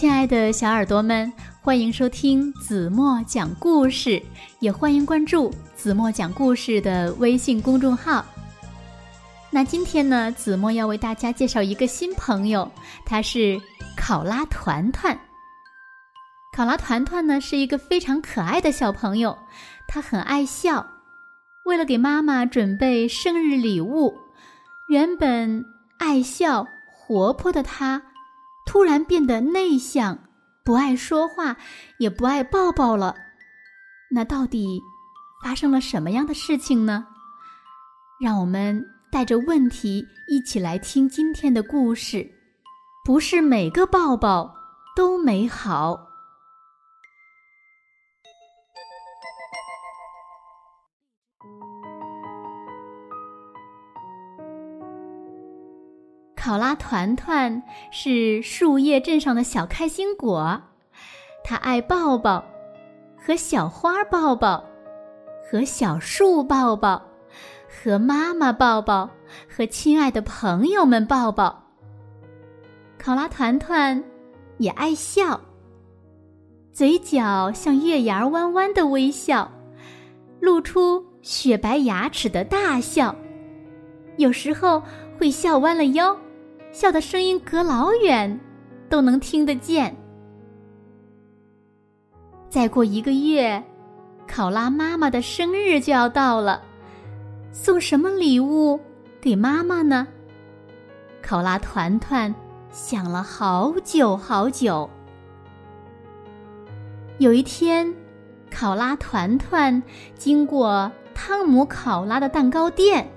亲爱的小耳朵们，欢迎收听子墨讲故事，也欢迎关注子墨讲故事的微信公众号。那今天呢，子墨要为大家介绍一个新朋友，他是考拉团团。考拉团团呢是一个非常可爱的小朋友，他很爱笑。为了给妈妈准备生日礼物，原本爱笑活泼的他。突然变得内向，不爱说话，也不爱抱抱了。那到底发生了什么样的事情呢？让我们带着问题一起来听今天的故事。不是每个抱抱都美好。考拉团团是树叶镇上的小开心果，它爱抱抱，和小花抱抱，和小树抱抱，和妈妈抱抱，和亲爱的朋友们抱抱。考拉团团也爱笑，嘴角像月牙弯弯的微笑，露出雪白牙齿的大笑，有时候会笑弯了腰。笑的声音隔老远，都能听得见。再过一个月，考拉妈妈的生日就要到了，送什么礼物给妈妈呢？考拉团团想了好久好久。有一天，考拉团团经过汤姆考拉的蛋糕店，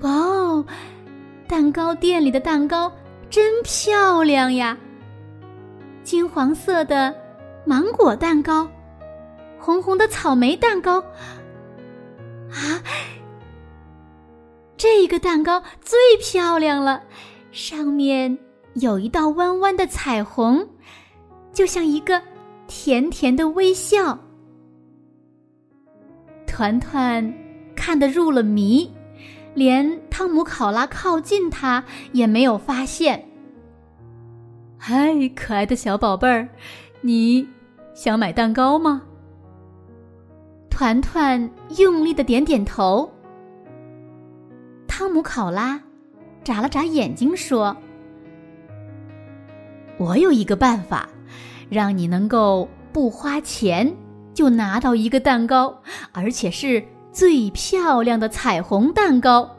哇哦！蛋糕店里的蛋糕真漂亮呀！金黄色的芒果蛋糕，红红的草莓蛋糕，啊，这个蛋糕最漂亮了，上面有一道弯弯的彩虹，就像一个甜甜的微笑。团团看得入了迷。连汤姆考拉靠近他也没有发现。嗨，可爱的小宝贝儿，你想买蛋糕吗？团团用力的点点头。汤姆考拉眨了眨眼睛说：“我有一个办法，让你能够不花钱就拿到一个蛋糕，而且是……”最漂亮的彩虹蛋糕，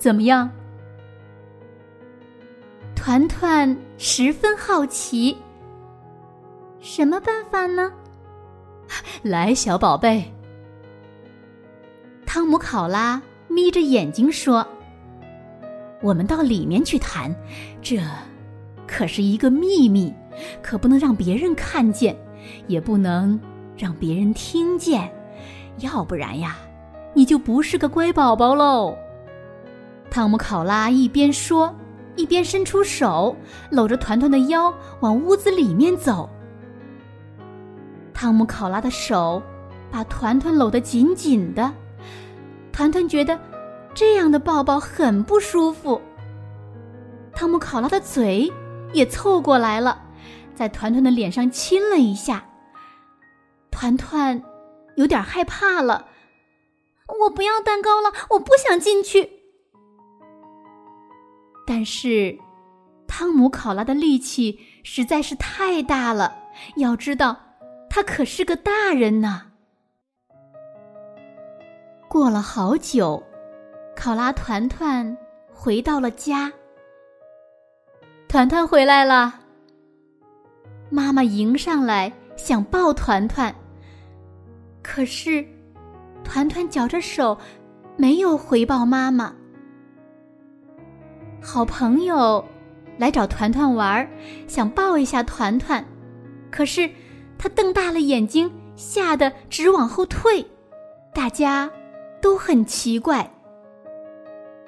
怎么样？团团十分好奇。什么办法呢？来，小宝贝。汤姆考拉眯着眼睛说：“我们到里面去谈，这可是一个秘密，可不能让别人看见，也不能让别人听见。”要不然呀，你就不是个乖宝宝喽。汤姆考拉一边说，一边伸出手搂着团团的腰，往屋子里面走。汤姆考拉的手把团团搂得紧紧的，团团觉得这样的抱抱很不舒服。汤姆考拉的嘴也凑过来了，在团团的脸上亲了一下。团团。有点害怕了，我不要蛋糕了，我不想进去。但是，汤姆考拉的力气实在是太大了，要知道，他可是个大人呢。过了好久，考拉团团回到了家。团团回来了，妈妈迎上来想抱团团。可是，团团绞着手，没有回报妈妈。好朋友来找团团玩，想抱一下团团，可是他瞪大了眼睛，吓得直往后退。大家都很奇怪，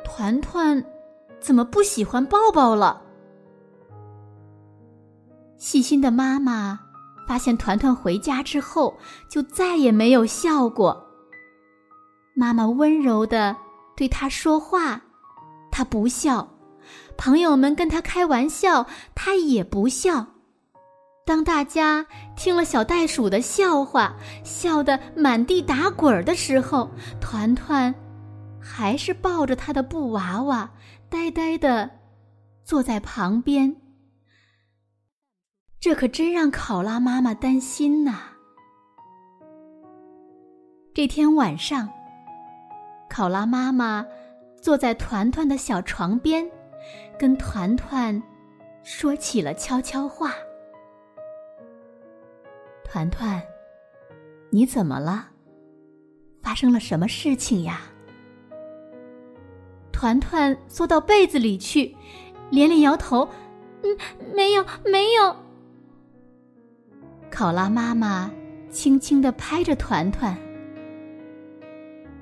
团团怎么不喜欢抱抱了？细心的妈妈。发现团团回家之后，就再也没有笑过。妈妈温柔的对他说话，他不笑，朋友们跟他开玩笑，他也不笑。当大家听了小袋鼠的笑话，笑得满地打滚的时候，团团还是抱着他的布娃娃，呆呆的坐在旁边。这可真让考拉妈妈担心呐。这天晚上，考拉妈妈坐在团团的小床边，跟团团说起了悄悄话。团团，你怎么了？发生了什么事情呀？团团缩到被子里去，连连摇头：“嗯，没有，没有。”考拉妈妈轻轻的拍着团团：“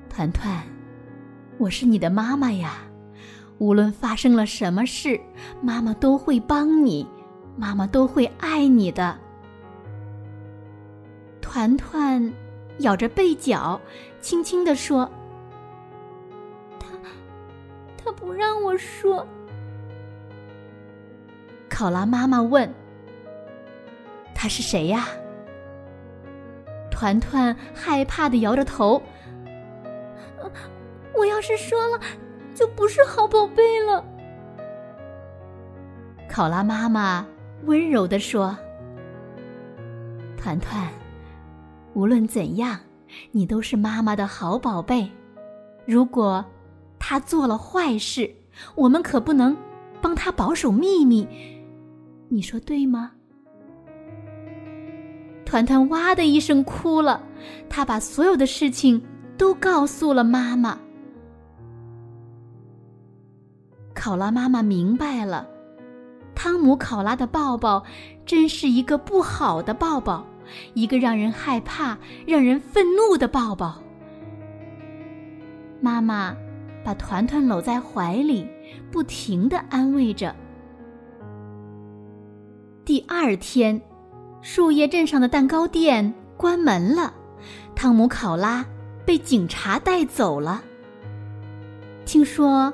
团团，我是你的妈妈呀，无论发生了什么事，妈妈都会帮你，妈妈都会爱你的。”团团咬着被角，轻轻地说：“他，他不让我说。”考拉妈妈问：“他是谁呀？”团团害怕的摇着头：“我要是说了，就不是好宝贝了。”考拉妈妈温柔的说：“团团。”无论怎样，你都是妈妈的好宝贝。如果他做了坏事，我们可不能帮他保守秘密。你说对吗？团团哇的一声哭了，他把所有的事情都告诉了妈妈。考拉妈妈明白了，汤姆考拉的抱抱真是一个不好的抱抱。一个让人害怕、让人愤怒的抱抱。妈妈把团团搂在怀里，不停的安慰着。第二天，树叶镇上的蛋糕店关门了，汤姆考拉被警察带走了。听说，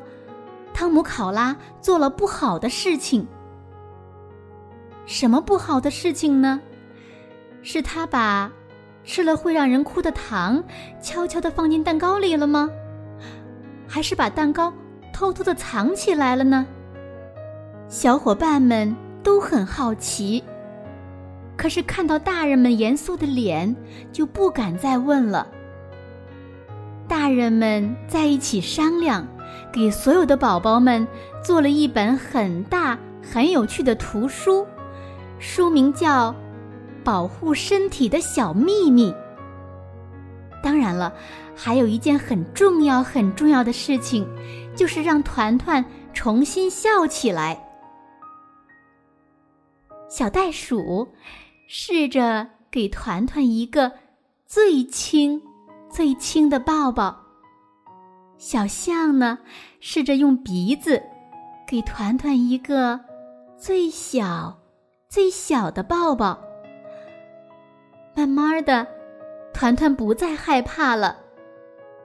汤姆考拉做了不好的事情。什么不好的事情呢？是他把吃了会让人哭的糖悄悄的放进蛋糕里了吗？还是把蛋糕偷偷的藏起来了呢？小伙伴们都很好奇，可是看到大人们严肃的脸，就不敢再问了。大人们在一起商量，给所有的宝宝们做了一本很大很有趣的图书，书名叫。保护身体的小秘密。当然了，还有一件很重要、很重要的事情，就是让团团重新笑起来。小袋鼠试着给团团一个最轻、最轻的抱抱。小象呢，试着用鼻子给团团一个最小、最小的抱抱。慢慢的，团团不再害怕了。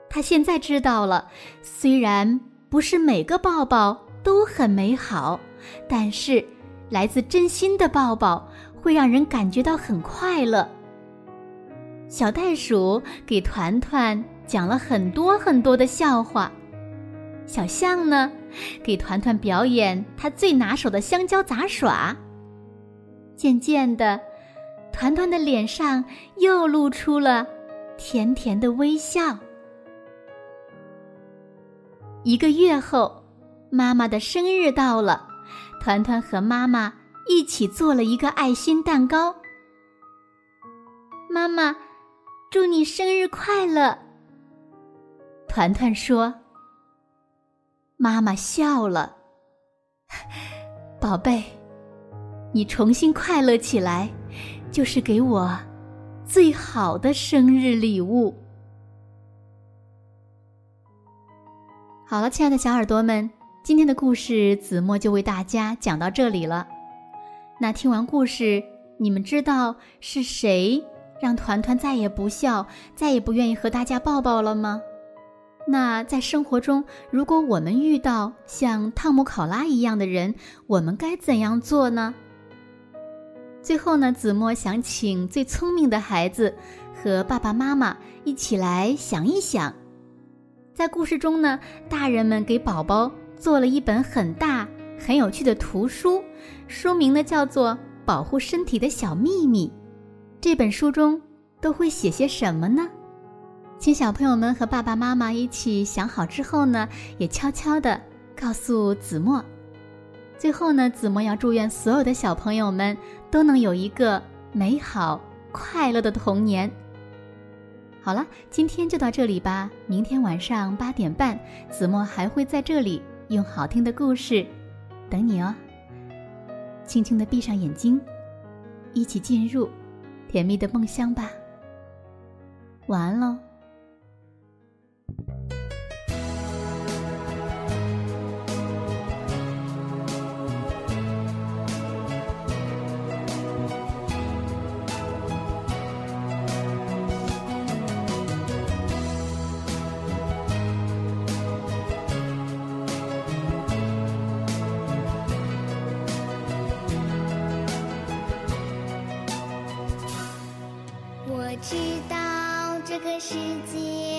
他现在知道了，虽然不是每个抱抱都很美好，但是来自真心的抱抱会让人感觉到很快乐。小袋鼠给团团讲了很多很多的笑话，小象呢，给团团表演他最拿手的香蕉杂耍。渐渐的。团团的脸上又露出了甜甜的微笑。一个月后，妈妈的生日到了，团团和妈妈一起做了一个爱心蛋糕。妈妈，祝你生日快乐！团团说。妈妈笑了，宝贝，你重新快乐起来。就是给我最好的生日礼物。好了，亲爱的小耳朵们，今天的故事子墨就为大家讲到这里了。那听完故事，你们知道是谁让团团再也不笑、再也不愿意和大家抱抱了吗？那在生活中，如果我们遇到像汤姆考拉一样的人，我们该怎样做呢？最后呢，子墨想请最聪明的孩子和爸爸妈妈一起来想一想，在故事中呢，大人们给宝宝做了一本很大、很有趣的图书，书名呢叫做《保护身体的小秘密》。这本书中都会写些什么呢？请小朋友们和爸爸妈妈一起想好之后呢，也悄悄地告诉子墨。最后呢，子墨要祝愿所有的小朋友们都能有一个美好快乐的童年。好了，今天就到这里吧。明天晚上八点半，子墨还会在这里用好听的故事等你哦。轻轻地闭上眼睛，一起进入甜蜜的梦乡吧。晚安喽。世界。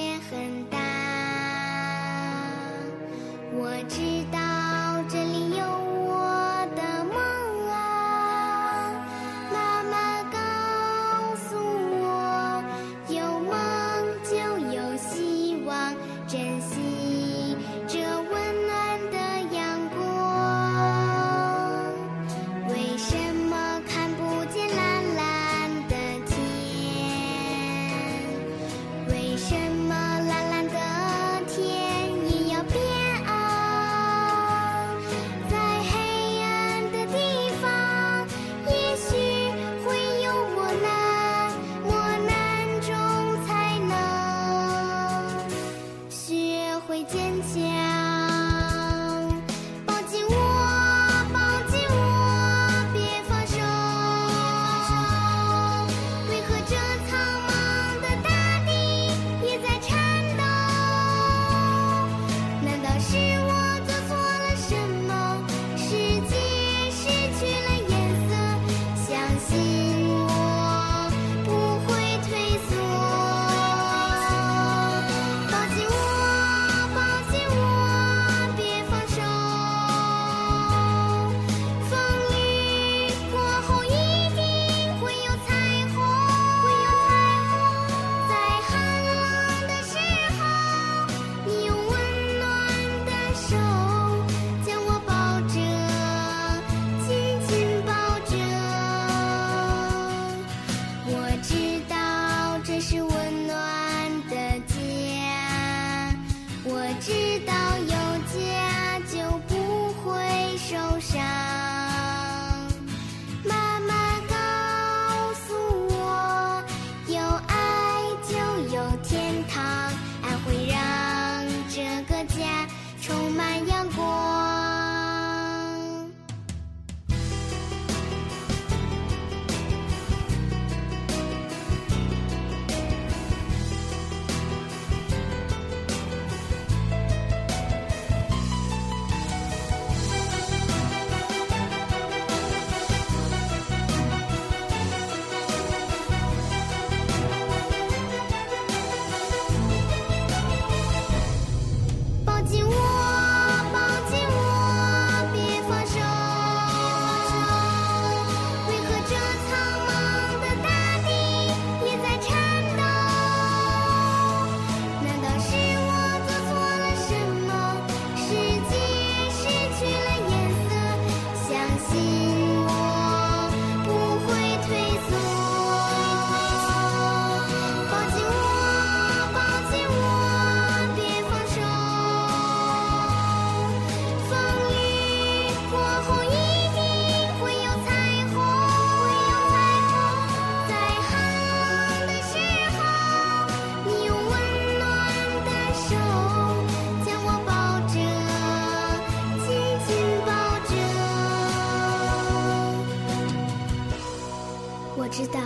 知道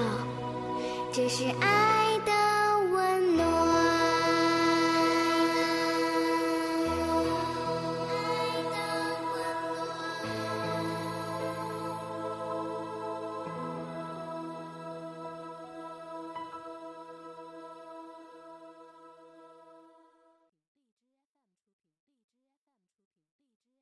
这是爱